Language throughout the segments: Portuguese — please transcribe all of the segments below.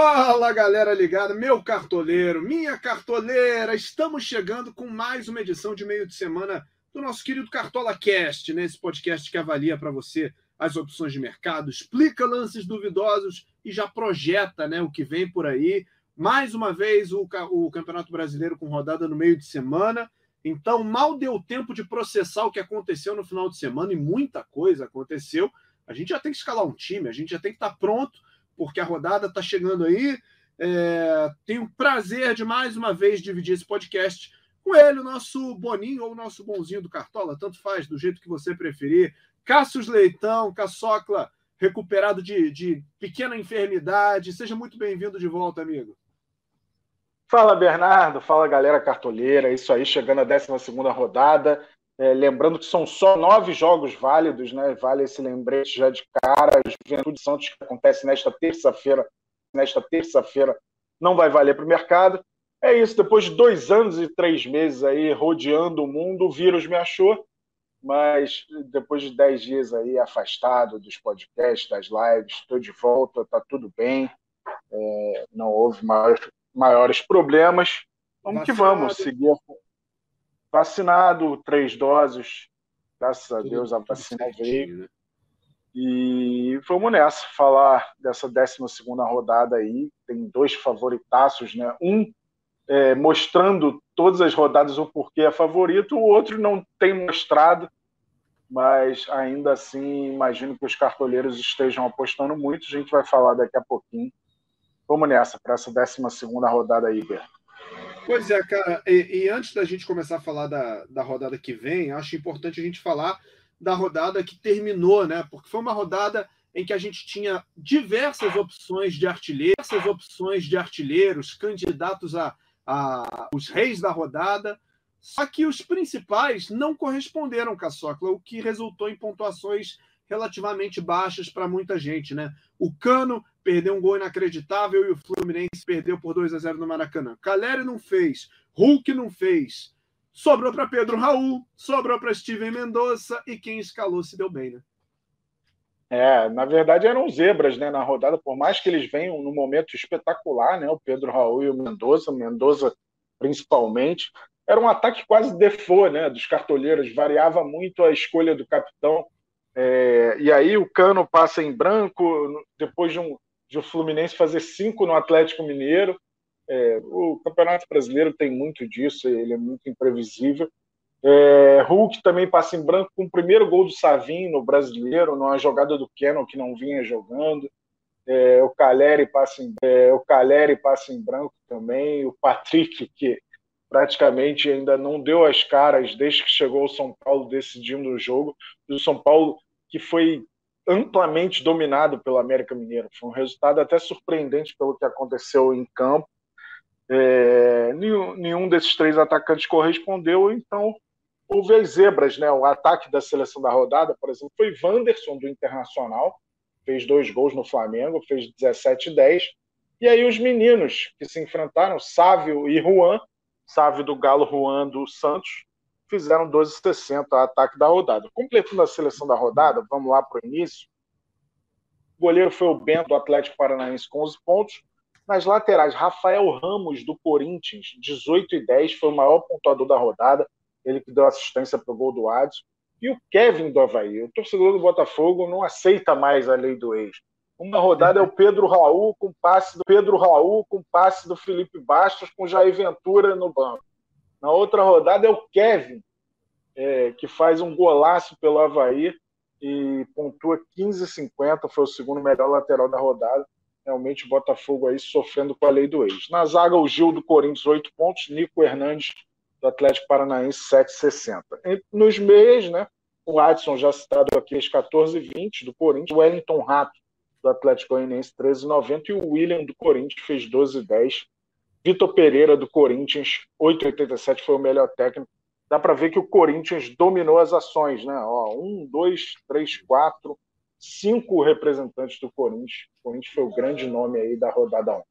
Fala galera ligada, meu cartoleiro, minha cartoleira, estamos chegando com mais uma edição de meio de semana do nosso querido Cartola Cast, né? Esse podcast que avalia para você as opções de mercado, explica lances duvidosos e já projeta né, o que vem por aí. Mais uma vez o, o Campeonato Brasileiro com rodada no meio de semana. Então, mal deu tempo de processar o que aconteceu no final de semana e muita coisa aconteceu. A gente já tem que escalar um time, a gente já tem que estar pronto porque a rodada está chegando aí. É, tenho o prazer de mais uma vez dividir esse podcast com ele, o nosso Boninho ou o nosso bonzinho do Cartola, tanto faz, do jeito que você preferir. Cássio Leitão, Caçocla, recuperado de, de pequena enfermidade. Seja muito bem-vindo de volta, amigo. Fala, Bernardo. Fala, galera cartoleira. Isso aí, chegando à 12 rodada. É, lembrando que são só nove jogos válidos, né? Vale esse lembrete já de cara. Juventude Santos, que acontece nesta terça-feira, nesta terça-feira, não vai valer para o mercado. É isso, depois de dois anos e três meses aí rodeando o mundo, o vírus me achou, mas depois de dez dias aí afastado dos podcasts, das lives, estou de volta, tá tudo bem, é, não houve maiores, maiores problemas. Vamos que vamos, seguir vacinado, três doses, graças a Deus a vacina veio. Né? E vamos nessa, falar dessa 12 rodada aí. Tem dois favoritaços, né? Um é, mostrando todas as rodadas o porquê é favorito, o outro não tem mostrado, mas ainda assim imagino que os cartoleiros estejam apostando muito. A gente vai falar daqui a pouquinho. Vamos nessa, para essa 12 rodada aí, Berto. Pois é, cara, e, e, antes da gente começar a falar da, da rodada que vem, acho importante a gente falar da rodada que terminou, né? Porque foi uma rodada em que a gente tinha diversas opções de artilheiros, diversas opções de artilheiros, candidatos a, a os reis da rodada, só que os principais não corresponderam, Caçocla, o que resultou em pontuações relativamente baixas para muita gente, né? O Cano perdeu um gol inacreditável e o Fluminense perdeu por 2 a 0 no Maracanã. Caleri não fez, Hulk não fez. Sobrou para Pedro Raul, sobrou para Steven Mendonça e quem escalou se deu bem, né? É, na verdade eram zebras, né, na rodada, por mais que eles venham num momento espetacular, né, o Pedro Raul e o Mendoza, Mendoza principalmente, era um ataque quase default, né, dos cartoleiros, variava muito a escolha do capitão, é, e aí o Cano passa em branco, depois de um, de o Fluminense fazer cinco no Atlético Mineiro. É, o Campeonato Brasileiro tem muito disso, ele é muito imprevisível. É, Hulk também passa em branco com o primeiro gol do Savin no Brasileiro, numa jogada do Kenon que não vinha jogando. É, o Caleri passa em é, o Caleri passa em branco também. O Patrick que praticamente ainda não deu as caras desde que chegou ao São Paulo decidindo o jogo. O São Paulo que foi amplamente dominado pelo América Mineiro. Foi um resultado até surpreendente pelo que aconteceu em campo. É, nenhum, nenhum, desses três atacantes correspondeu, então houve as zebras, né? O ataque da seleção da rodada, por exemplo, foi Wanderson do Internacional, fez dois gols no Flamengo, fez 17 10. E aí os meninos que se enfrentaram, Sávio e Juan, Sávio do Galo, Juan do Santos, fizeram 12,60 ataque da rodada. Completando a seleção da rodada, vamos lá para o início. O goleiro foi o Bento, do Atlético Paranaense, com 11 pontos. Nas laterais, Rafael Ramos, do Corinthians, 18 e 10, foi o maior pontuador da rodada. Ele que deu assistência para o gol do Adson. E o Kevin do Havaí, o torcedor do Botafogo, não aceita mais a lei do ex. Uma rodada é o Pedro Raul com passe do Pedro Raul com passe do Felipe Bastos com Jair Ventura no banco. Na outra rodada é o Kevin, é, que faz um golaço pelo Havaí e pontua 15,50, foi o segundo melhor lateral da rodada. Realmente o Botafogo aí sofrendo com a lei do ex. Na zaga, o Gil do Corinthians, 8 pontos, Nico Hernandes do Atlético Paranaense, 7,60. Nos meias, né? O Adson, já citado aqui, às 14,20 do Corinthians, o Wellington Rato do Atlético Goianiense, 13,90 e o William do Corinthians fez 12,10 Vitor Pereira, do Corinthians, 8,87 foi o melhor técnico. Dá para ver que o Corinthians dominou as ações, né? Ó, um, dois, três, quatro, cinco representantes do Corinthians. O Corinthians foi o grande nome aí da rodada 1.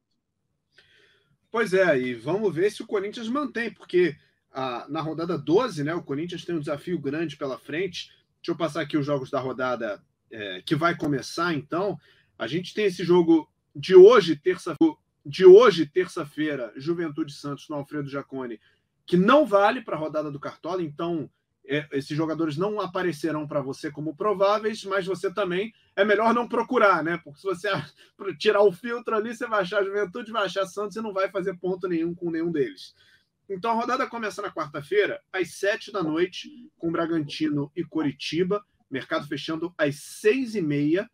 Pois é, e vamos ver se o Corinthians mantém, porque ah, na rodada 12, né, o Corinthians tem um desafio grande pela frente. Deixa eu passar aqui os jogos da rodada é, que vai começar, então. A gente tem esse jogo de hoje, terça de hoje, terça-feira, Juventude Santos no Alfredo Jacone, que não vale para a rodada do Cartola, então é, esses jogadores não aparecerão para você como prováveis, mas você também é melhor não procurar, né? Porque se você tirar o filtro ali, você vai achar Juventude, vai achar Santos e não vai fazer ponto nenhum com nenhum deles. Então a rodada começa na quarta-feira, às sete da noite, com Bragantino e Coritiba, mercado fechando às seis e meia.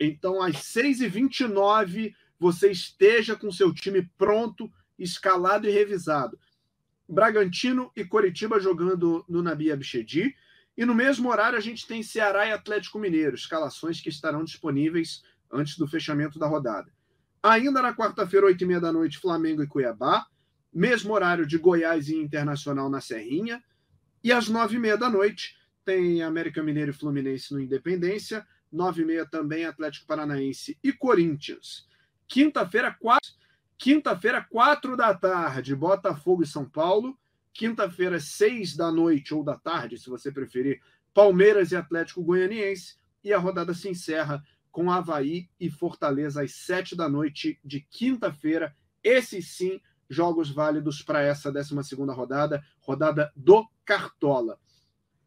Então, às seis e vinte e nove, você esteja com seu time pronto, escalado e revisado. Bragantino e Coritiba jogando no Nabi Abichedi. E no mesmo horário a gente tem Ceará e Atlético Mineiro, escalações que estarão disponíveis antes do fechamento da rodada. Ainda na quarta-feira, oito e meia da noite, Flamengo e Cuiabá. Mesmo horário de Goiás e Internacional na Serrinha. E às nove e meia da noite tem América Mineiro e Fluminense no Independência. Nove e meia também Atlético Paranaense e Corinthians. Quinta-feira, quatro Quinta-feira, quatro da tarde, Botafogo e São Paulo. Quinta-feira, seis da noite ou da tarde, se você preferir, Palmeiras e Atlético Goianiense. E a rodada se encerra com Havaí e Fortaleza às sete da noite de quinta-feira. Esses sim, jogos válidos para essa 12 rodada, rodada do Cartola.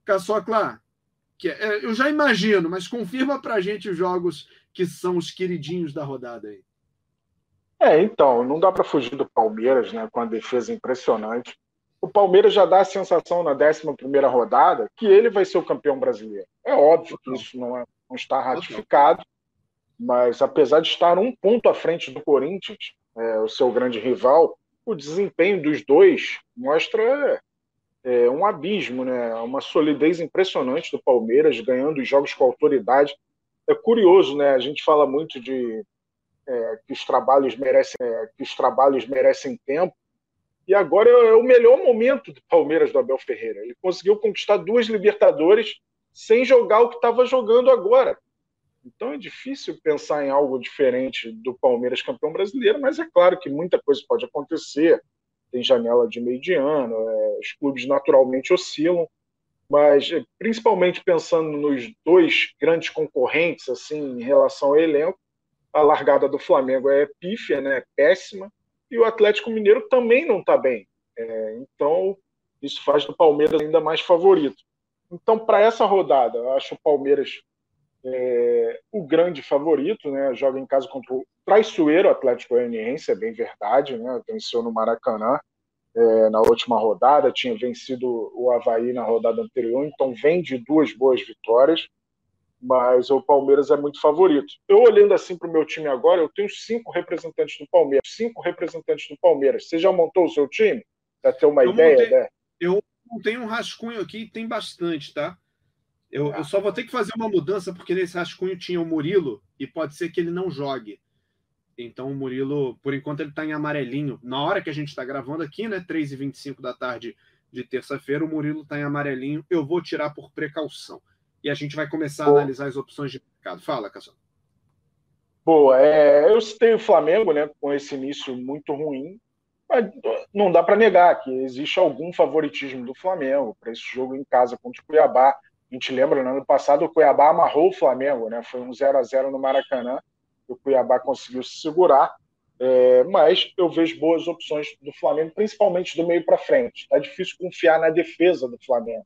Caçocla, que é, eu já imagino, mas confirma para a gente os jogos que são os queridinhos da rodada aí. É, então, não dá para fugir do Palmeiras, né, com a defesa impressionante. O Palmeiras já dá a sensação na 11 rodada que ele vai ser o campeão brasileiro. É óbvio que isso não, é, não está ratificado, mas apesar de estar um ponto à frente do Corinthians, é, o seu grande rival, o desempenho dos dois mostra é, um abismo, né? uma solidez impressionante do Palmeiras, ganhando os jogos com autoridade. É curioso, né? A gente fala muito de é, que os trabalhos merecem é, que os trabalhos merecem tempo. E agora é o melhor momento do Palmeiras do Abel Ferreira. Ele conseguiu conquistar duas Libertadores sem jogar o que estava jogando agora. Então é difícil pensar em algo diferente do Palmeiras campeão brasileiro mas é claro que muita coisa pode acontecer. Tem janela de meio de ano é, os clubes naturalmente oscilam. Mas principalmente pensando nos dois grandes concorrentes assim em relação ao elenco a largada do Flamengo é pífia, né? péssima, e o Atlético Mineiro também não está bem. É, então, isso faz do Palmeiras ainda mais favorito. Então, para essa rodada, eu acho o Palmeiras é, o grande favorito, né? Joga em casa contra o traiçoeiro Atlético Goianiense, é bem verdade, né? Venceu no Maracanã é, na última rodada, tinha vencido o Havaí na rodada anterior, então vem de duas boas vitórias mas o Palmeiras é muito favorito. Eu olhando assim para o meu time agora, eu tenho cinco representantes do Palmeiras. Cinco representantes do Palmeiras. Você já montou o seu time? Para ter uma eu ideia, montei, né? Eu tenho um rascunho aqui tem bastante, tá? Eu, eu, só vou ter que fazer uma mudança, porque nesse rascunho tinha o Murilo e pode ser que ele não jogue. Então o Murilo, por enquanto, ele está em amarelinho. Na hora que a gente está gravando aqui, né? 3h25 da tarde de terça-feira, o Murilo está em amarelinho. Eu vou tirar por precaução e a gente vai começar a analisar as opções de mercado. Fala, Cassio. Boa, é, eu citei o Flamengo, né, com esse início muito ruim, mas não dá para negar que existe algum favoritismo do Flamengo para esse jogo em casa contra o Cuiabá. A gente lembra, no ano passado o Cuiabá amarrou o Flamengo, né? Foi um 0 a 0 no Maracanã. O Cuiabá conseguiu se segurar, é, mas eu vejo boas opções do Flamengo, principalmente do meio para frente. Tá difícil confiar na defesa do Flamengo.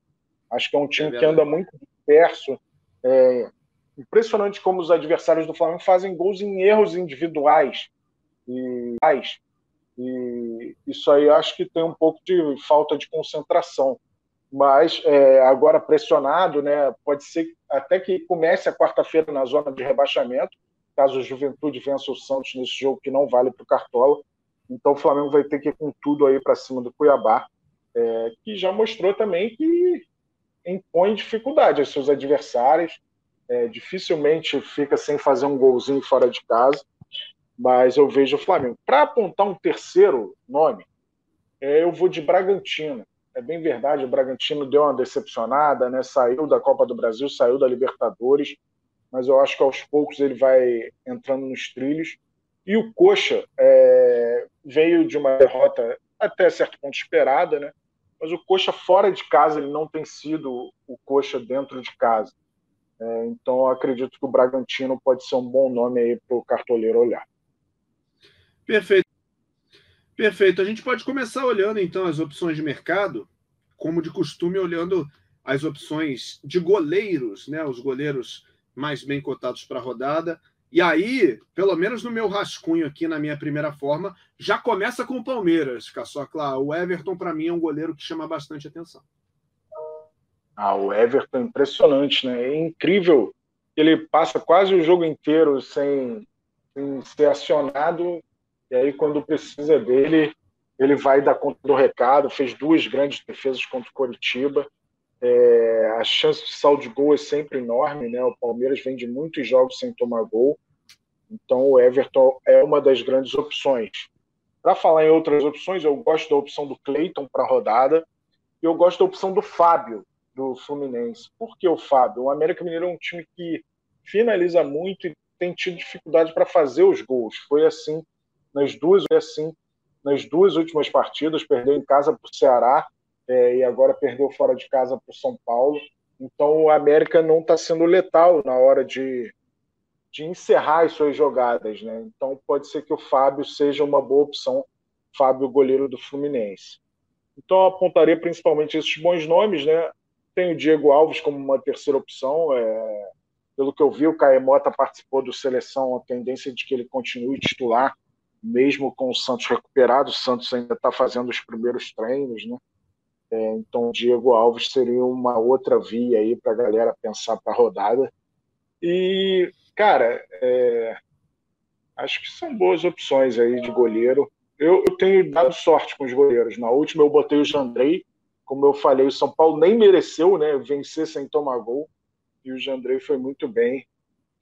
Acho que é um time é que anda muito disperso. É impressionante como os adversários do Flamengo fazem gols em erros individuais. E, e isso aí acho que tem um pouco de falta de concentração. Mas é, agora pressionado, né, pode ser até que comece a quarta-feira na zona de rebaixamento, caso o Juventude vença o Santos nesse jogo que não vale para o Cartola. Então o Flamengo vai ter que ir com tudo aí para cima do Cuiabá, é, que já mostrou também que impõe dificuldade aos seus adversários. É, dificilmente fica sem fazer um golzinho fora de casa, mas eu vejo o Flamengo. Para apontar um terceiro nome, é, eu vou de Bragantino. É bem verdade, o Bragantino deu uma decepcionada, né? saiu da Copa do Brasil, saiu da Libertadores, mas eu acho que aos poucos ele vai entrando nos trilhos. E o Coxa é, veio de uma derrota até certo ponto esperada, né? Mas o Coxa fora de casa ele não tem sido o Coxa dentro de casa. É, então acredito que o Bragantino pode ser um bom nome aí para o cartoleiro olhar. Perfeito. Perfeito. A gente pode começar olhando então as opções de mercado, como de costume, olhando as opções de goleiros, né? Os goleiros mais bem cotados para a rodada. E aí, pelo menos no meu rascunho aqui na minha primeira forma, já começa com o Palmeiras, Caçocla. O Everton, para mim, é um goleiro que chama bastante atenção. Ah, o Everton é impressionante, né? É incrível. Ele passa quase o jogo inteiro sem, sem ser acionado e aí, quando precisa dele, ele vai dar conta do recado. Fez duas grandes defesas contra o Coritiba. É, a chance de saldo de gol é sempre enorme, né? O Palmeiras vem de muitos jogos sem tomar gol. Então, o Everton é uma das grandes opções. Para falar em outras opções, eu gosto da opção do Cleiton para a rodada. E eu gosto da opção do Fábio, do Fluminense. Por que o Fábio? O América Mineiro é um time que finaliza muito e tem tido dificuldade para fazer os gols. Foi assim nas duas, assim, nas duas últimas partidas, perdeu em casa para o Ceará é, e agora perdeu fora de casa para o São Paulo. Então o América não está sendo letal na hora de, de encerrar as suas jogadas. Né? Então pode ser que o Fábio seja uma boa opção, Fábio, goleiro do Fluminense. Então eu apontaria principalmente esses bons nomes. Né? Tem o Diego Alves como uma terceira opção. É, pelo que eu vi, o Caemota participou do seleção, a tendência de que ele continue titular mesmo com o Santos recuperado, o Santos ainda está fazendo os primeiros treinos, né? É, então, Diego Alves seria uma outra via aí para a galera pensar para a rodada. E, cara, é, acho que são boas opções aí de goleiro. Eu, eu, tenho dado sorte com os goleiros. Na última eu botei o Jandrei, como eu falei, o São Paulo nem mereceu, né, vencer sem tomar gol. E o Jandrei foi muito bem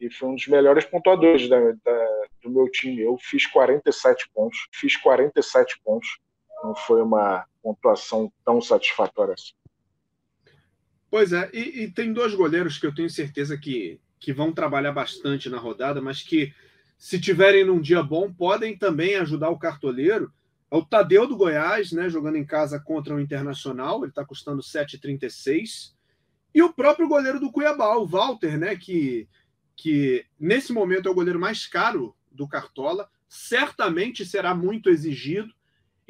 e foi um dos melhores pontuadores da, da, do meu time. Eu fiz 47 pontos, fiz 47 pontos. Não foi uma pontuação tão satisfatória assim. Pois é, e, e, tem dois goleiros que eu tenho certeza que, que vão trabalhar bastante na rodada, mas que, se tiverem num dia bom, podem também ajudar o cartoleiro. É o Tadeu do Goiás, né, jogando em casa contra o Internacional, ele está custando 7,36. E o próprio goleiro do Cuiabá, o Walter, né, que que nesse momento é o goleiro mais caro do Cartola, certamente será muito exigido.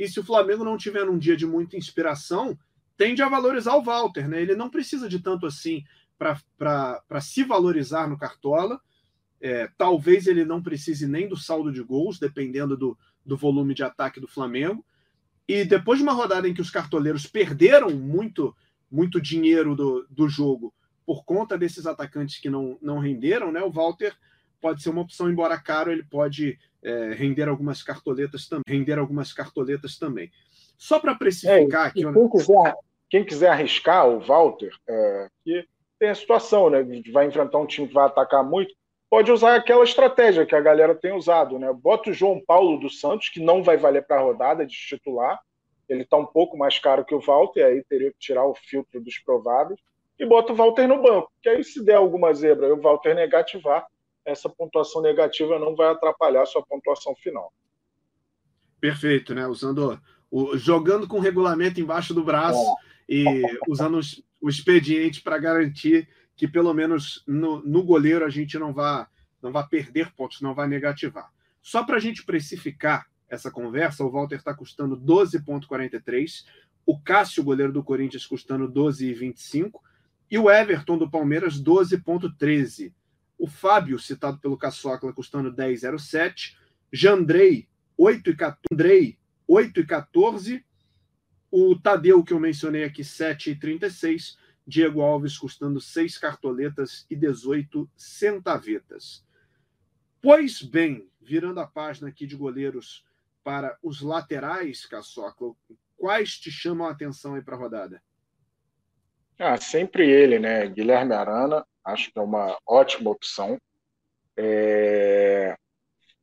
E se o Flamengo não tiver um dia de muita inspiração, tende a valorizar o Walter, né? Ele não precisa de tanto assim para se valorizar no Cartola. É, talvez ele não precise nem do saldo de gols, dependendo do, do volume de ataque do Flamengo. E depois de uma rodada em que os cartoleiros perderam muito, muito dinheiro do, do jogo por conta desses atacantes que não, não renderam, né? O Walter pode ser uma opção, embora caro, ele pode é, render algumas cartoletas também. Render algumas cartoletas também. Só para precificar é, aqui. Quem, quiser, quem quiser arriscar o Walter, é, que tem a situação, né? Vai enfrentar um time que vai atacar muito, pode usar aquela estratégia que a galera tem usado, né? Bota o João Paulo dos Santos, que não vai valer para a rodada de titular. Ele está um pouco mais caro que o Walter, aí teria que tirar o filtro dos prováveis e bota o Walter no banco. Que aí, se der alguma zebra e o Walter negativar, essa pontuação negativa não vai atrapalhar a sua pontuação final. Perfeito, né? Usando o, jogando com o regulamento embaixo do braço é. e usando os, o expediente para garantir que pelo menos no, no, goleiro a gente não vá não vá perder pontos, não vai negativar. Só para a gente precificar essa conversa, o Walter está custando 12,43, o Cássio, goleiro do Corinthians, custando 12,25 e o Everton do Palmeiras, 12,13. O Fábio, citado pelo Caçocla, custando 10,07. Jandrei, 8,14. O Tadeu, que eu mencionei aqui, 7,36. Diego Alves custando 6 cartoletas e 18 centavetas. Pois bem, virando a página aqui de goleiros para os laterais, Caçocla, quais te chamam a atenção aí para a rodada? Ah, sempre ele, né? Guilherme Arana, acho que é uma ótima opção. É...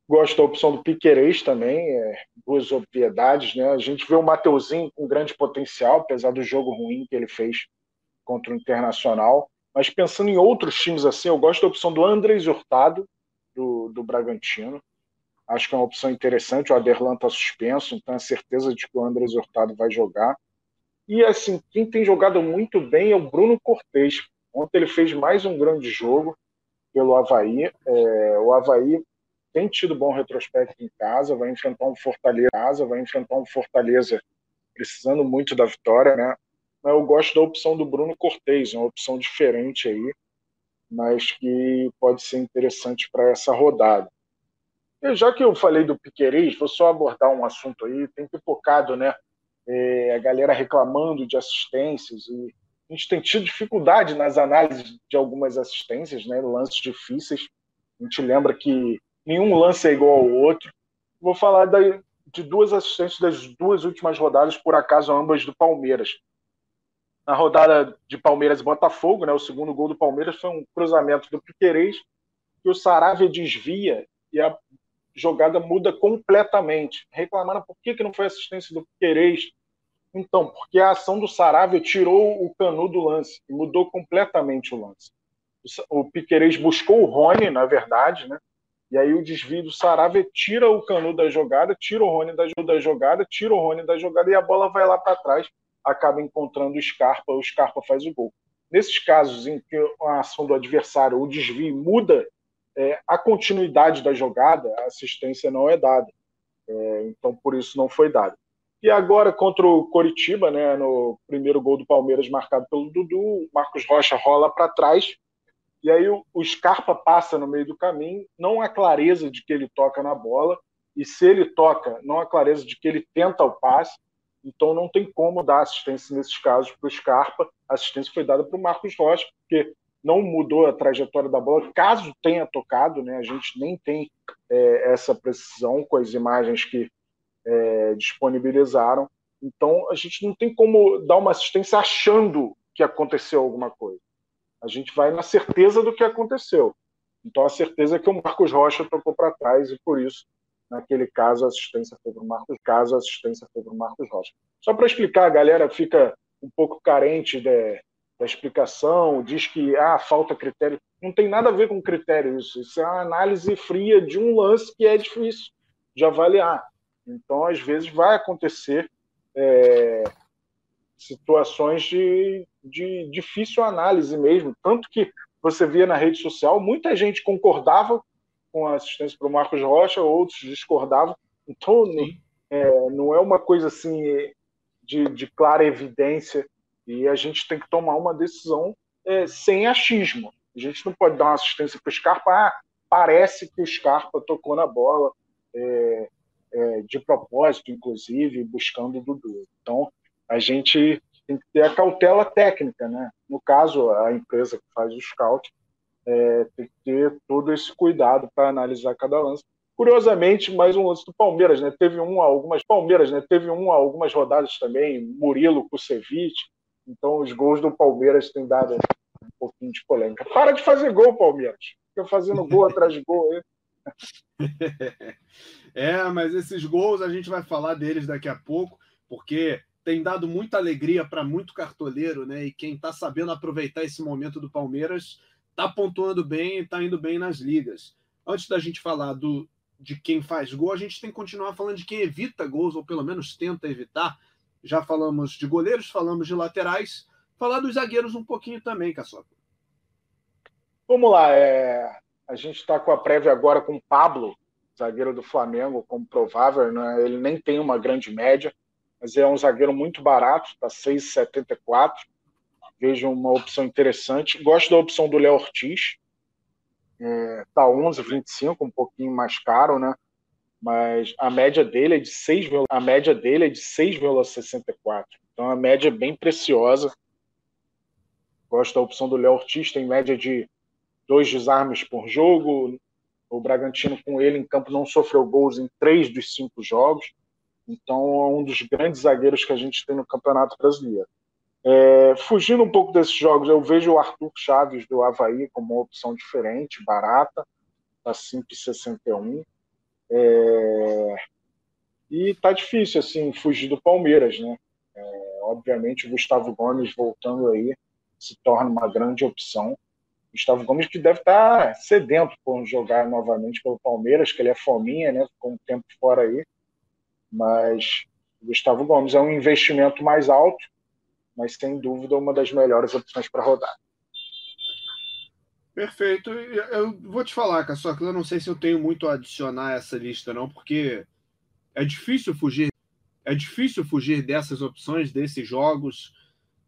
Gosto da opção do Piquerez também, é... duas obviedades, né? A gente vê o Mateuzinho com grande potencial, apesar do jogo ruim que ele fez contra o Internacional. Mas pensando em outros times assim, eu gosto da opção do Andrés Hurtado, do, do Bragantino. Acho que é uma opção interessante. O Aderlan está suspenso, então é certeza de que o Andrés Hurtado vai jogar. E assim, quem tem jogado muito bem é o Bruno Cortes. Ontem ele fez mais um grande jogo pelo Havaí. É, o Havaí tem tido bom retrospecto em casa, vai enfrentar um Fortaleza, vai enfrentar um Fortaleza precisando muito da vitória, né? Mas eu gosto da opção do Bruno Cortez, uma opção diferente aí, mas que pode ser interessante para essa rodada. E já que eu falei do Piquerez, vou só abordar um assunto aí, tem pipocado, né? É, a galera reclamando de assistências e a gente tem tido dificuldade nas análises de algumas assistências, né? Lances difíceis. A gente lembra que nenhum lance é igual ao outro. Vou falar da, de duas assistências das duas últimas rodadas, por acaso ambas do Palmeiras. Na rodada de Palmeiras e Botafogo, né, o segundo gol do Palmeiras foi um cruzamento do Piquerez, que o Saravia desvia e a jogada muda completamente. Reclamaram por que, que não foi assistência do Piquerez. Então, porque a ação do Saravia tirou o canu do lance e mudou completamente o lance. O Piquerez buscou o Rony, na verdade, né? E aí o desvio do Saravia tira o Canu da jogada, tira o Rony da jogada, tira o Rony da jogada e a bola vai lá para trás, acaba encontrando o Scarpa, o Scarpa faz o gol. Nesses casos em que a ação do adversário, o desvio muda é, a continuidade da jogada, a assistência não é dada. É, então por isso não foi dada. E agora contra o Coritiba, né, no primeiro gol do Palmeiras marcado pelo Dudu, Marcos Rocha rola para trás, e aí o, o Scarpa passa no meio do caminho, não há clareza de que ele toca na bola, e se ele toca, não há clareza de que ele tenta o passe, então não tem como dar assistência nesses casos para o Scarpa. A assistência foi dada para o Marcos Rocha, porque não mudou a trajetória da bola, caso tenha tocado, né? A gente nem tem é, essa precisão com as imagens que é, disponibilizaram. Então a gente não tem como dar uma assistência achando que aconteceu alguma coisa. A gente vai na certeza do que aconteceu. Então a certeza é que o Marcos Rocha tocou para trás e por isso, naquele caso, a assistência foi para o Marcos, caso a assistência foi para o Marcos Rocha. Só para explicar, a galera fica um pouco carente de, da explicação, diz que ah, falta critério. Não tem nada a ver com critério isso. Isso é uma análise fria de um lance que é difícil de avaliar. Então, às vezes, vai acontecer é, situações de, de difícil análise mesmo. Tanto que você via na rede social, muita gente concordava com a assistência para o Marcos Rocha, outros discordavam. Então, é, não é uma coisa assim de, de, clara evidência e a gente tem que tomar uma decisão é, sem achismo. A gente não pode dar uma assistência para o Scarpa, ah, parece que o Scarpa tocou na bola, é, é, de propósito, inclusive, buscando o Dudu. Então, a gente tem que ter a cautela técnica, né? No caso, a empresa que faz o scout é, tem que ter todo esse cuidado para analisar cada lance. Curiosamente, mais um lance do Palmeiras, né? Teve um algumas Palmeiras, né? Teve um algumas rodadas também, Murilo Kusevich. Então, os gols do Palmeiras têm dado um pouquinho de polêmica. Para de fazer gol, Palmeiras. Fica fazendo gol atrás de gol aí. É, mas esses gols a gente vai falar deles daqui a pouco, porque tem dado muita alegria para muito cartoleiro, né? E quem está sabendo aproveitar esse momento do Palmeiras está pontuando bem e está indo bem nas ligas. Antes da gente falar do, de quem faz gol, a gente tem que continuar falando de quem evita gols, ou pelo menos tenta evitar. Já falamos de goleiros, falamos de laterais, falar dos zagueiros um pouquinho também, Caçoca. Vamos lá, é... a gente está com a prévia agora com o Pablo, zagueiro do Flamengo, como provável, né? ele nem tem uma grande média, mas é um zagueiro muito barato, está 6,74. Vejo uma opção interessante. Gosto da opção do Léo Ortiz, é, 11,25, um pouquinho mais caro, né? Mas a média dele é de 6, a média dele é de 6,64. Então a média é bem preciosa. Gosto da opção do Léo Ortiz, tem média de dois desarmes por jogo. O Bragantino com ele em campo não sofreu gols em três dos cinco jogos. Então, é um dos grandes zagueiros que a gente tem no Campeonato Brasileiro. É, fugindo um pouco desses jogos, eu vejo o Arthur Chaves do Havaí como uma opção diferente, barata, tá 5,61. É, e tá difícil, assim, fugir do Palmeiras, né? É, obviamente, o Gustavo Gomes voltando aí se torna uma grande opção. Gustavo Gomes que deve estar tá sedento por jogar novamente pelo Palmeiras, que ele é fominha, né? Ficou um tempo fora aí. Mas Gustavo Gomes é um investimento mais alto, mas sem dúvida uma das melhores opções para rodar. Perfeito. Eu vou te falar, só que eu não sei se eu tenho muito a adicionar a essa lista, não, porque é difícil fugir. É difícil fugir dessas opções, desses jogos.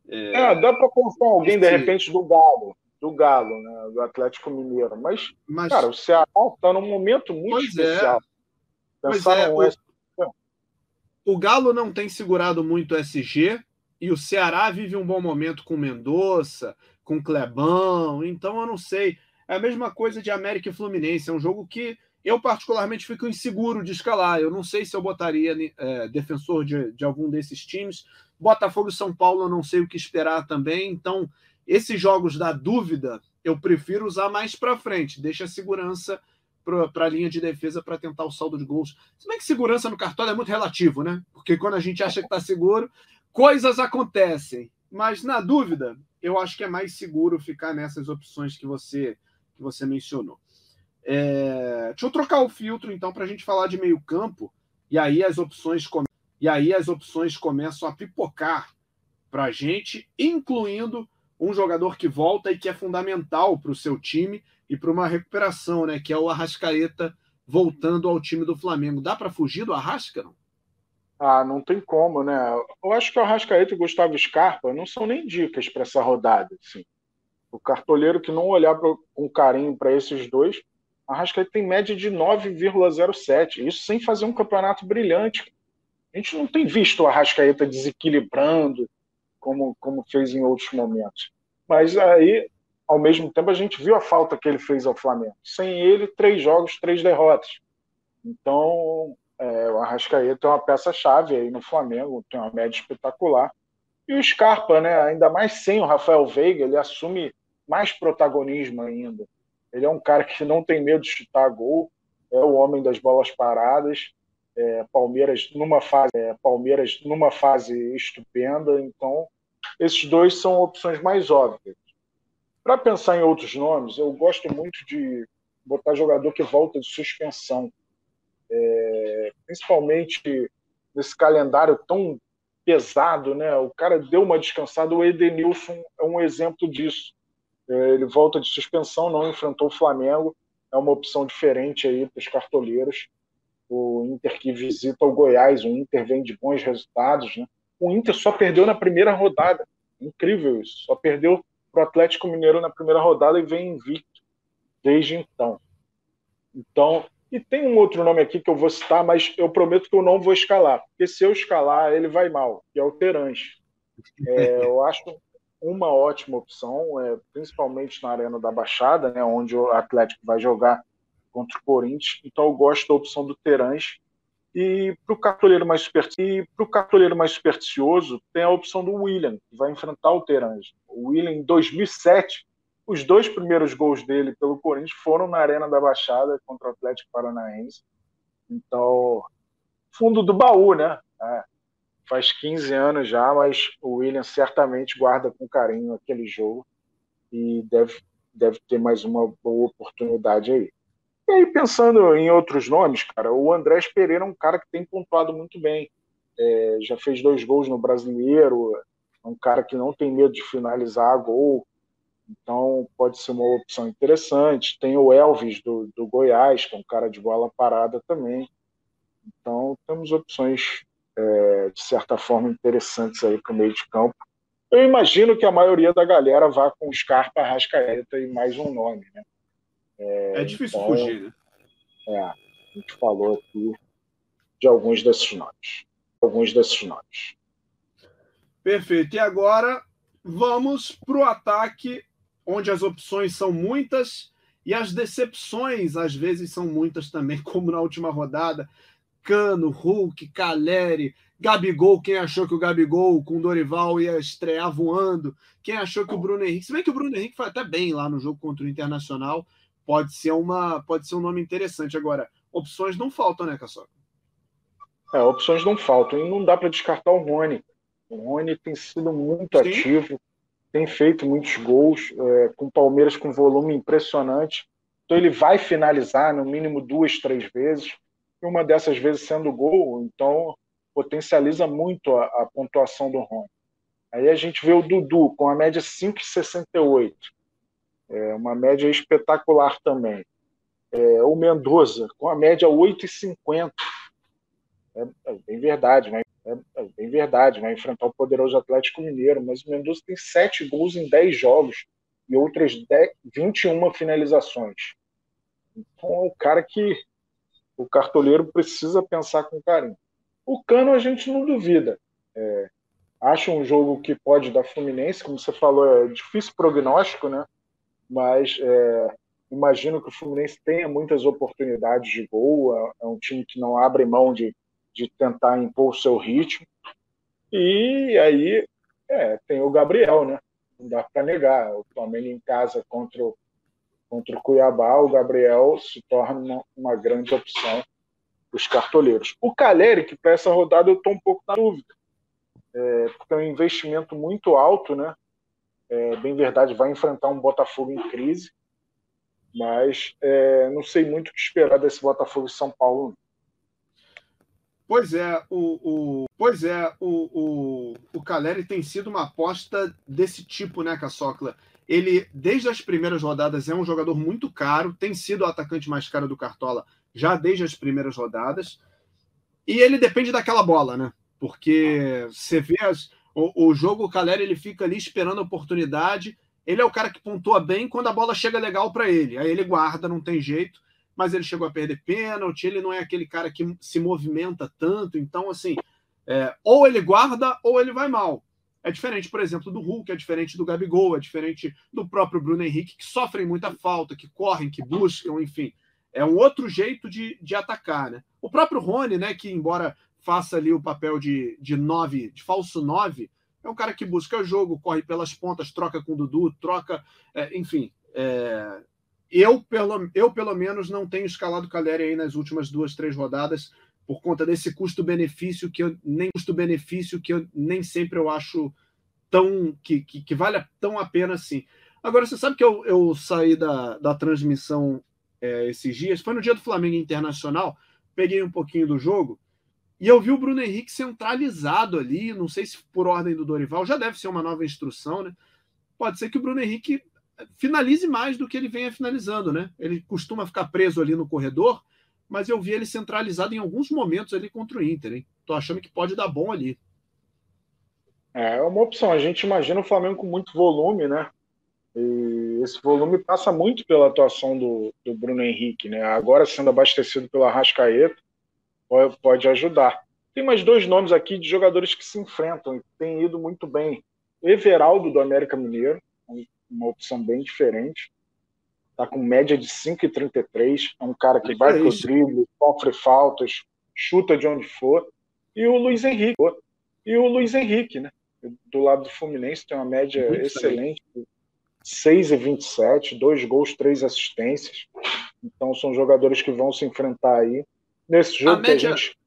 É, é dá para pensar alguém, de repente, do Galo, do Galo, né? Do Atlético Mineiro. Mas, Mas... cara, o Ceará está num momento muito pois é. especial. É. Pois é, o... o Galo não tem segurado muito o SG e o Ceará vive um bom momento com Mendonça, com Clebão, então eu não sei. É a mesma coisa de América e Fluminense, é um jogo que eu particularmente fico inseguro de escalar. Eu não sei se eu botaria é, defensor de, de algum desses times. Botafogo e São Paulo eu não sei o que esperar também. Então, esses jogos da dúvida eu prefiro usar mais para frente. Deixa a segurança para a linha de defesa para tentar o saldo de gols. Se bem que segurança no cartola é muito relativo, né? Porque quando a gente acha que está seguro, coisas acontecem. Mas na dúvida, eu acho que é mais seguro ficar nessas opções que você, que você mencionou. É... Deixa eu trocar o filtro, então, para a gente falar de meio campo. E aí as opções come... e aí as opções começam a pipocar para a gente, incluindo um jogador que volta e que é fundamental para o seu time e para uma recuperação, né? Que é o Arrascaeta voltando ao time do Flamengo. Dá para fugir do Arrasca? Não? Ah, não tem como, né? Eu acho que o Arrascaeta e o Gustavo Scarpa não são nem dicas para essa rodada. Assim. O cartoleiro que não olhar pra, com carinho para esses dois, Arrascaeta tem média de 9,07. Isso sem fazer um campeonato brilhante. A gente não tem visto o Arrascaeta desequilibrando como, como fez em outros momentos. Mas aí, ao mesmo tempo, a gente viu a falta que ele fez ao Flamengo. Sem ele, três jogos, três derrotas. Então, é, o Arrascaeta é uma peça-chave aí no Flamengo, tem uma média espetacular. E o Scarpa, né, ainda mais sem o Rafael Veiga, ele assume mais protagonismo ainda. Ele é um cara que não tem medo de chutar gol, é o homem das bolas paradas. É, Palmeiras numa fase, é, Palmeiras numa fase estupenda. Então, esses dois são opções mais óbvias. Para pensar em outros nomes, eu gosto muito de botar jogador que volta de suspensão é, principalmente nesse calendário tão pesado, né? O cara deu uma descansada. O Edenilson é um exemplo disso. É, ele volta de suspensão, não enfrentou o Flamengo. É uma opção diferente aí para os cartoleiros. O Inter que visita o Goiás, o Inter vem de bons resultados, né? O Inter só perdeu na primeira rodada. Incrível isso. Só perdeu para o Atlético Mineiro na primeira rodada e vem invicto desde então. Então, e tem um outro nome aqui que eu vou citar, mas eu prometo que eu não vou escalar, porque se eu escalar, ele vai mal, que é o Terãs. É, eu acho uma ótima opção, é, principalmente na Arena da Baixada, né, onde o Atlético vai jogar contra o Corinthians. Então eu gosto da opção do Terãs. E para o cartoleiro mais supersticioso, mais supersticioso, tem a opção do William, que vai enfrentar o Terãs. O William, em 2007, os dois primeiros gols dele pelo Corinthians foram na Arena da Baixada contra o Atlético Paranaense. Então, fundo do baú, né? É, faz 15 anos já, mas o William certamente guarda com carinho aquele jogo e deve, deve ter mais uma boa oportunidade aí. E aí, pensando em outros nomes, cara, o Andrés Pereira é um cara que tem pontuado muito bem. É, já fez dois gols no brasileiro, é um cara que não tem medo de finalizar gol, então, pode ser uma opção interessante. Tem o Elvis do, do Goiás, que é um cara de bola parada também. Então, temos opções, é, de certa forma, interessantes aí para o meio de campo. Eu imagino que a maioria da galera vá com Scarpa, Rascaeta e mais um nome. Né? É, é difícil então, fugir, né? É, a gente falou aqui de alguns desses nomes. Alguns desses nomes. Perfeito. E agora vamos para o ataque onde as opções são muitas e as decepções às vezes são muitas também, como na última rodada. Cano, Hulk, Caleri, Gabigol, quem achou que o Gabigol com o Dorival ia estrear voando, quem achou que o Bruno Henrique, se bem que o Bruno Henrique foi até bem lá no jogo contra o Internacional, pode ser uma, pode ser um nome interessante agora. Opções não faltam, né, Caçoca? É, opções não faltam e não dá para descartar o Rony. O Rony tem sido muito Sim. ativo, tem feito muitos gols, é, com o Palmeiras com volume impressionante. Então ele vai finalizar no mínimo duas, três vezes, e uma dessas vezes sendo gol, então potencializa muito a, a pontuação do Rony. Aí a gente vê o Dudu com a média 5,68. É uma média espetacular também. É, o Mendoza, com a média 8,50. É, é bem verdade, né? É, é, bem verdade, vai enfrentar o poderoso Atlético Mineiro, mas o Mendoza tem sete gols em 10 jogos e outras 10, 21 finalizações. Então é o cara que o cartoleiro precisa pensar com carinho. O Cano a gente não duvida. É, acho um jogo que pode dar Fluminense, como você falou, é difícil prognóstico, né? Mas é, imagino que o Fluminense tenha muitas oportunidades de gol. É, é um time que não abre mão de, de tentar impor o seu ritmo. E aí é, tem o Gabriel, né? Não dá para negar. O Flamengo em casa contra o, contra o Cuiabá, o Gabriel se torna uma, uma grande opção os cartoleiros. O Caleri, que para essa rodada eu estou um pouco na dúvida, é, porque é um investimento muito alto, né? É, bem verdade, vai enfrentar um Botafogo em crise, mas é, não sei muito o que esperar desse Botafogo de São Paulo. Pois é, o, o, pois é, o, o, o Caleri tem sido uma aposta desse tipo, né, Caçocla? Ele, desde as primeiras rodadas, é um jogador muito caro, tem sido o atacante mais caro do Cartola já desde as primeiras rodadas. E ele depende daquela bola, né? Porque você vê as, o, o jogo, o Caleri ele fica ali esperando a oportunidade. Ele é o cara que pontua bem quando a bola chega legal para ele. Aí ele guarda, não tem jeito. Mas ele chegou a perder pênalti. Ele não é aquele cara que se movimenta tanto. Então, assim, é, ou ele guarda ou ele vai mal. É diferente, por exemplo, do Hulk, é diferente do Gabigol, é diferente do próprio Bruno Henrique, que sofrem muita falta, que correm, que buscam, enfim. É um outro jeito de, de atacar, né? O próprio Rony, né, que embora faça ali o papel de, de nove, de falso nove, é um cara que busca jogo, corre pelas pontas, troca com o Dudu, troca, é, enfim. É, eu, pelo, eu, pelo menos, não tenho escalado o Caleri aí nas últimas duas, três rodadas por conta desse custo-benefício que eu nem custo-benefício que eu nem sempre eu acho tão que, que, que, vale tão a pena assim. Agora, você sabe que eu, eu saí da, da transmissão é, esses dias, foi no dia do Flamengo Internacional, peguei um pouquinho do jogo e eu vi o Bruno Henrique centralizado ali, não sei se por ordem do Dorival, já deve ser uma nova instrução, né? Pode ser que o Bruno Henrique finalize mais do que ele venha finalizando, né? Ele costuma ficar preso ali no corredor, mas eu vi ele centralizado em alguns momentos ali contra o Inter, hein? Tô achando que pode dar bom ali. É uma opção. A gente imagina o Flamengo com muito volume, né? E esse volume passa muito pela atuação do, do Bruno Henrique, né? Agora sendo abastecido pela Rascaeta, pode, ajudar. Tem mais dois nomes aqui de jogadores que se enfrentam e têm ido muito bem. Everaldo do América Mineiro, uma opção bem diferente. Tá com média de 5,33. É um cara que vai é pro drible, sofre faltas, chuta de onde for. E o Luiz Henrique. E o Luiz Henrique, né? Do lado do Fluminense tem uma média muito excelente, 6 e 27, dois gols, três assistências. Então são jogadores que vão se enfrentar aí. Nesse jogo a média, gente...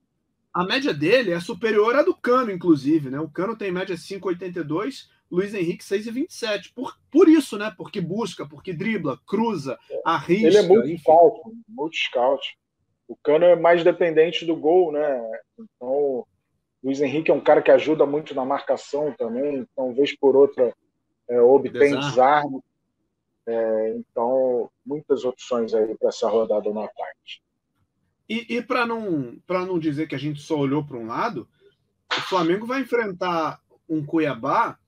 a média dele é superior à do Cano, inclusive, né? O Cano tem média 5,82, Luiz Henrique 6,27. Por, por isso, né? Porque busca, porque dribla, cruza, arrisca. Ele é muito scout, muito scout. O Cano é mais dependente do gol, né? Então, o Luiz Henrique é um cara que ajuda muito na marcação também. Então, vez por outra, é, obtém desarme. É, então, muitas opções aí para essa rodada no ataque. E, e para não, não dizer que a gente só olhou para um lado, o Flamengo vai enfrentar um Cuiabá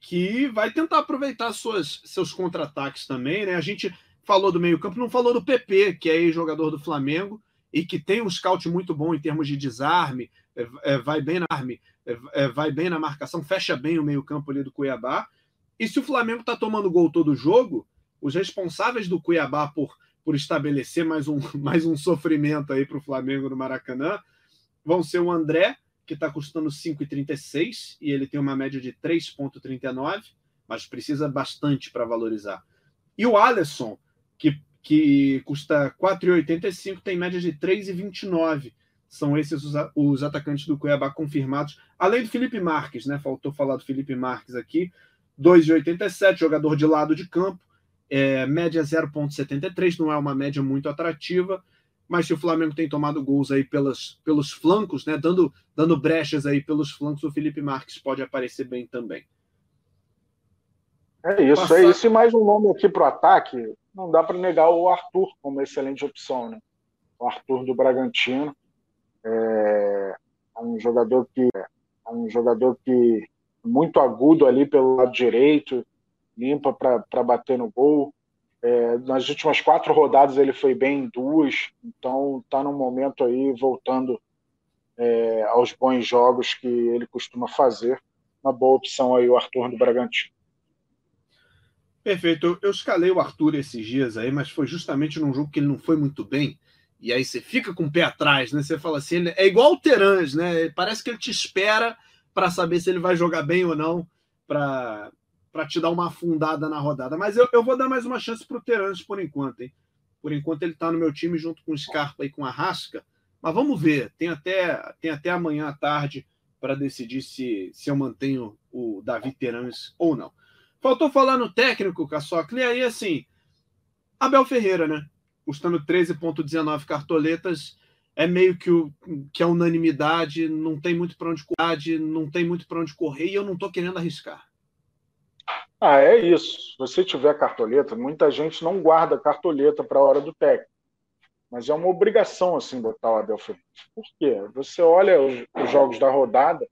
que vai tentar aproveitar suas, seus contra-ataques também. Né? A gente falou do meio-campo, não falou do PP, que é jogador do Flamengo e que tem um scout muito bom em termos de desarme, é, é, vai bem na arme, é, é vai bem na marcação, fecha bem o meio-campo ali do Cuiabá. E se o Flamengo está tomando gol todo jogo, os responsáveis do Cuiabá por, por estabelecer mais um, mais um sofrimento aí para o Flamengo no Maracanã vão ser o André, que está custando 5,36 e ele tem uma média de 3,39, mas precisa bastante para valorizar. E o Alisson, que, que custa 4,85, tem média de 3,29. São esses os, os atacantes do Cuiabá confirmados, além do Felipe Marques, né? Faltou falar do Felipe Marques aqui. 2,87, jogador de lado de campo, é, média 0,73, não é uma média muito atrativa, mas se o Flamengo tem tomado gols aí pelas, pelos flancos, né, dando, dando brechas aí pelos flancos, o Felipe Marques pode aparecer bem também. É isso, passar... é isso. E mais um nome aqui para o ataque, não dá para negar o Arthur como excelente opção, né? O Arthur do Bragantino. É, é um jogador que é um jogador que muito agudo ali pelo lado direito, limpa para bater no gol. É, nas últimas quatro rodadas ele foi bem em duas, então está num momento aí voltando é, aos bons jogos que ele costuma fazer. Uma boa opção aí o Arthur do Bragantino. Perfeito. Eu escalei o Arthur esses dias aí, mas foi justamente num jogo que ele não foi muito bem. E aí você fica com o pé atrás, né? Você fala assim, é igual o Terãs, né? Parece que ele te espera para saber se ele vai jogar bem ou não, para para te dar uma afundada na rodada. Mas eu, eu vou dar mais uma chance para o Terence por enquanto, hein? Por enquanto ele está no meu time junto com o Scarpa e com a Rasca. Mas vamos ver. Tem até, tem até amanhã à tarde para decidir se, se eu mantenho o Davi Terence ou não. Faltou falar no técnico, Caçocla, e aí assim, Abel Ferreira, né? Custando 13,19 cartoletas, é meio que, o, que a unanimidade, não tem muito para onde correr, não tem muito para onde correr, e eu não estou querendo arriscar. Ah, é isso. Se você tiver cartoleta, muita gente não guarda cartoleta para a hora do técnico. Mas é uma obrigação, assim, botar o Abel Ferreira. Por quê? Você olha os, os jogos da rodada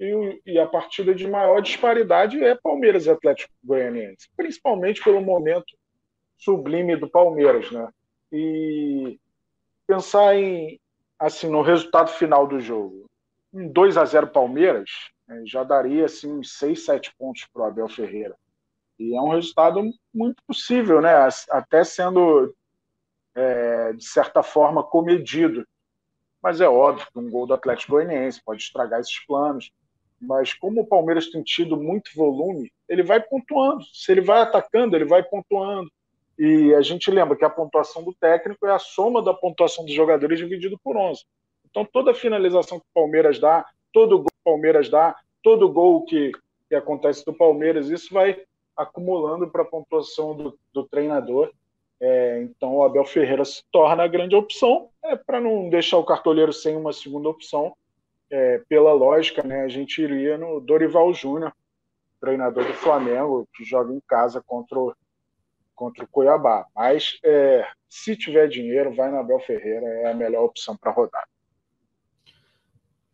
e, e, a partida de maior disparidade é Palmeiras e Atlético Goianiense. Principalmente pelo momento sublime do Palmeiras, né? E pensar em, assim, no resultado final do jogo. Um 2 a 0 Palmeiras, já daria assim, uns 6, 7 pontos para o Abel Ferreira. E é um resultado muito possível, né? até sendo, é, de certa forma, comedido. Mas é óbvio que um gol do Atlético Goianiense pode estragar esses planos. Mas como o Palmeiras tem tido muito volume, ele vai pontuando. Se ele vai atacando, ele vai pontuando. E a gente lembra que a pontuação do técnico é a soma da pontuação dos jogadores dividido por 11. Então toda finalização que o Palmeiras dá, todo Palmeiras dá, todo gol que, que acontece do Palmeiras, isso vai acumulando para a pontuação do, do treinador. É, então o Abel Ferreira se torna a grande opção, é, para não deixar o cartoleiro sem uma segunda opção. É, pela lógica, né, a gente iria no Dorival Júnior, treinador do Flamengo, que joga em casa contra o, contra o Cuiabá. Mas é, se tiver dinheiro, vai no Abel Ferreira, é a melhor opção para rodar.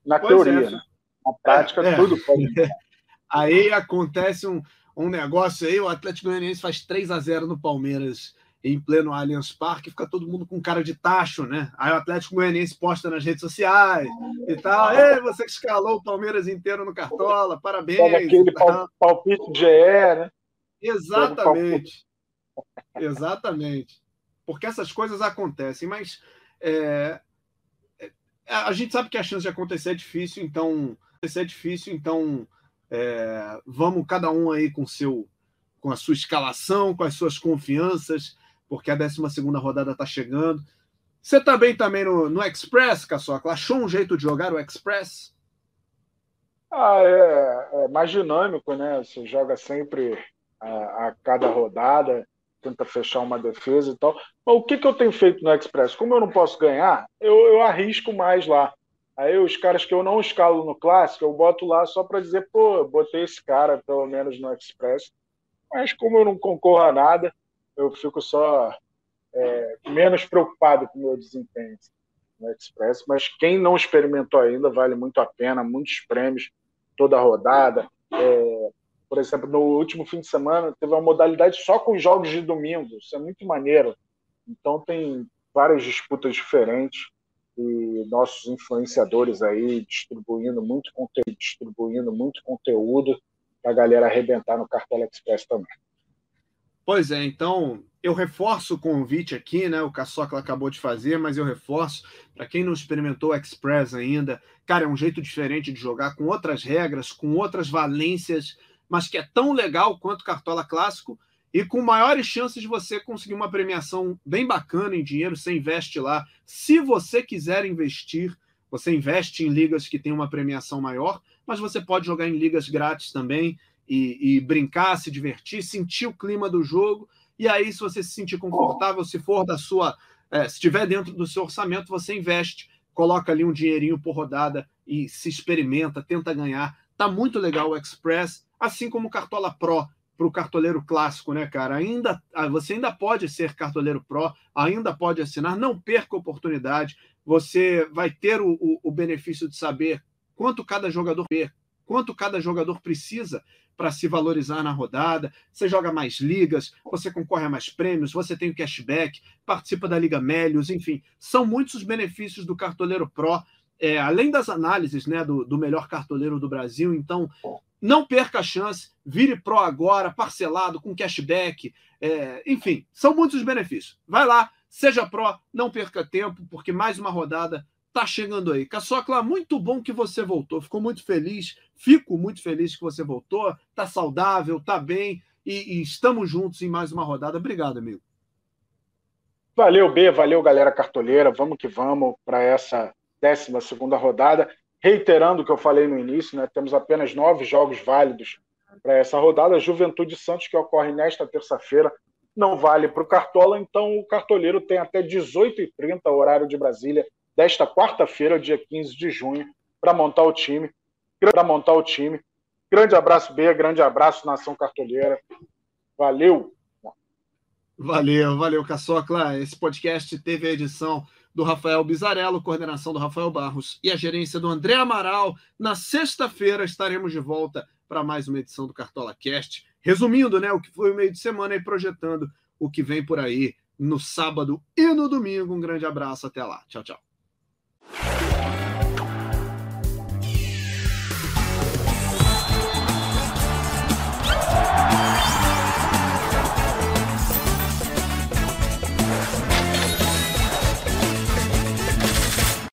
Na pois teoria, é. né? Na prática, é, tudo pode. Aí acontece um, um negócio aí, o Atlético Goianiense faz 3 a 0 no Palmeiras em pleno Allianz Parque, fica todo mundo com cara de tacho, né? Aí o Atlético Goianiense posta nas redes sociais e tal. Ei, você que escalou o Palmeiras inteiro no Cartola, parabéns. Pega aquele palpite de GE, né? Exatamente. Exatamente. Porque essas coisas acontecem, mas é, a gente sabe que a chance de acontecer é difícil, então é difícil, então é, vamos cada um aí com seu com a sua escalação, com as suas confianças, porque a 12 rodada está chegando. Você está bem também no, no Express, Caçoca? Achou um jeito de jogar o Express? Ah, é, é mais dinâmico, né? Você joga sempre a, a, cada rodada, tenta fechar uma defesa e tal. Mas o que, que eu tenho feito no Express? Como eu não posso ganhar, eu, eu arrisco mais lá. Aí os caras que eu não escalo no clássico, eu boto lá só para dizer, pô, botei esse cara pelo menos no Express. Mas como eu não concorro a nada, eu fico só é, menos preocupado com o meu desempenho no Express. Mas quem não experimentou ainda, vale muito a pena, muitos prêmios, toda rodada. É, por exemplo, no último fim de semana teve uma modalidade só com jogos de domingo, isso é muito maneiro. Então tem várias disputas diferentes e nossos influenciadores aí distribuindo muito conteúdo, distribuindo muito conteúdo para a galera arrebentar no Cartola Express também. Pois é, então eu reforço o convite aqui, né? O Caçocla acabou de fazer, mas eu reforço para quem não experimentou o Express ainda. Cara, é um jeito diferente de jogar com outras regras, com outras valências, mas que é tão legal quanto Cartola Clássico e com maiores chances de você conseguir uma premiação bem bacana em dinheiro, você investe lá. Se você quiser investir, você investe em ligas que tem uma premiação maior, mas você pode jogar em ligas grátis também e, e brincar, se divertir, sentir o clima do jogo. E aí, se você se sentir confortável, se for da sua. É, se estiver dentro do seu orçamento, você investe, coloca ali um dinheirinho por rodada e se experimenta, tenta ganhar. Tá muito legal o Express, assim como Cartola Pro, para o cartoleiro clássico, né, cara? Ainda ah, você ainda pode ser cartoleiro pro, ainda pode assinar, não perca a oportunidade. Você vai ter o, o, o benefício de saber quanto cada jogador quanto cada jogador precisa para se valorizar na rodada. Você joga mais ligas, você concorre a mais prêmios, você tem o cashback, participa da Liga Melios, enfim, são muitos os benefícios do Cartoleiro Pro, é, além das análises né, do, do melhor cartoleiro do Brasil. Então, não perca a chance, vire Pro agora, parcelado, com cashback, é, enfim, são muitos os benefícios. Vai lá, seja Pro, não perca tempo, porque mais uma rodada tá chegando aí. Caçocla, muito bom que você voltou. Ficou muito feliz. Fico muito feliz que você voltou. Tá saudável, tá bem. E, e estamos juntos em mais uma rodada. Obrigado, amigo. Valeu, B. Valeu, galera cartoleira. Vamos que vamos para essa 12 segunda rodada. Reiterando o que eu falei no início, né? Temos apenas nove jogos válidos para essa rodada. Juventude Santos, que ocorre nesta terça-feira, não vale para o Cartola, então o cartoleiro tem até 18h30, horário de Brasília, desta quarta-feira, dia 15 de junho, para montar o time. Para montar o time. Grande abraço, B, grande abraço, Nação Cartoleira. Valeu! Valeu, valeu, Caçocla. Esse podcast teve a edição do Rafael Bizarello, coordenação do Rafael Barros e a gerência do André Amaral. Na sexta-feira estaremos de volta para mais uma edição do Cartola Cast. Resumindo, né, o que foi o meio de semana e projetando o que vem por aí no sábado e no domingo. Um grande abraço, até lá. Tchau, tchau.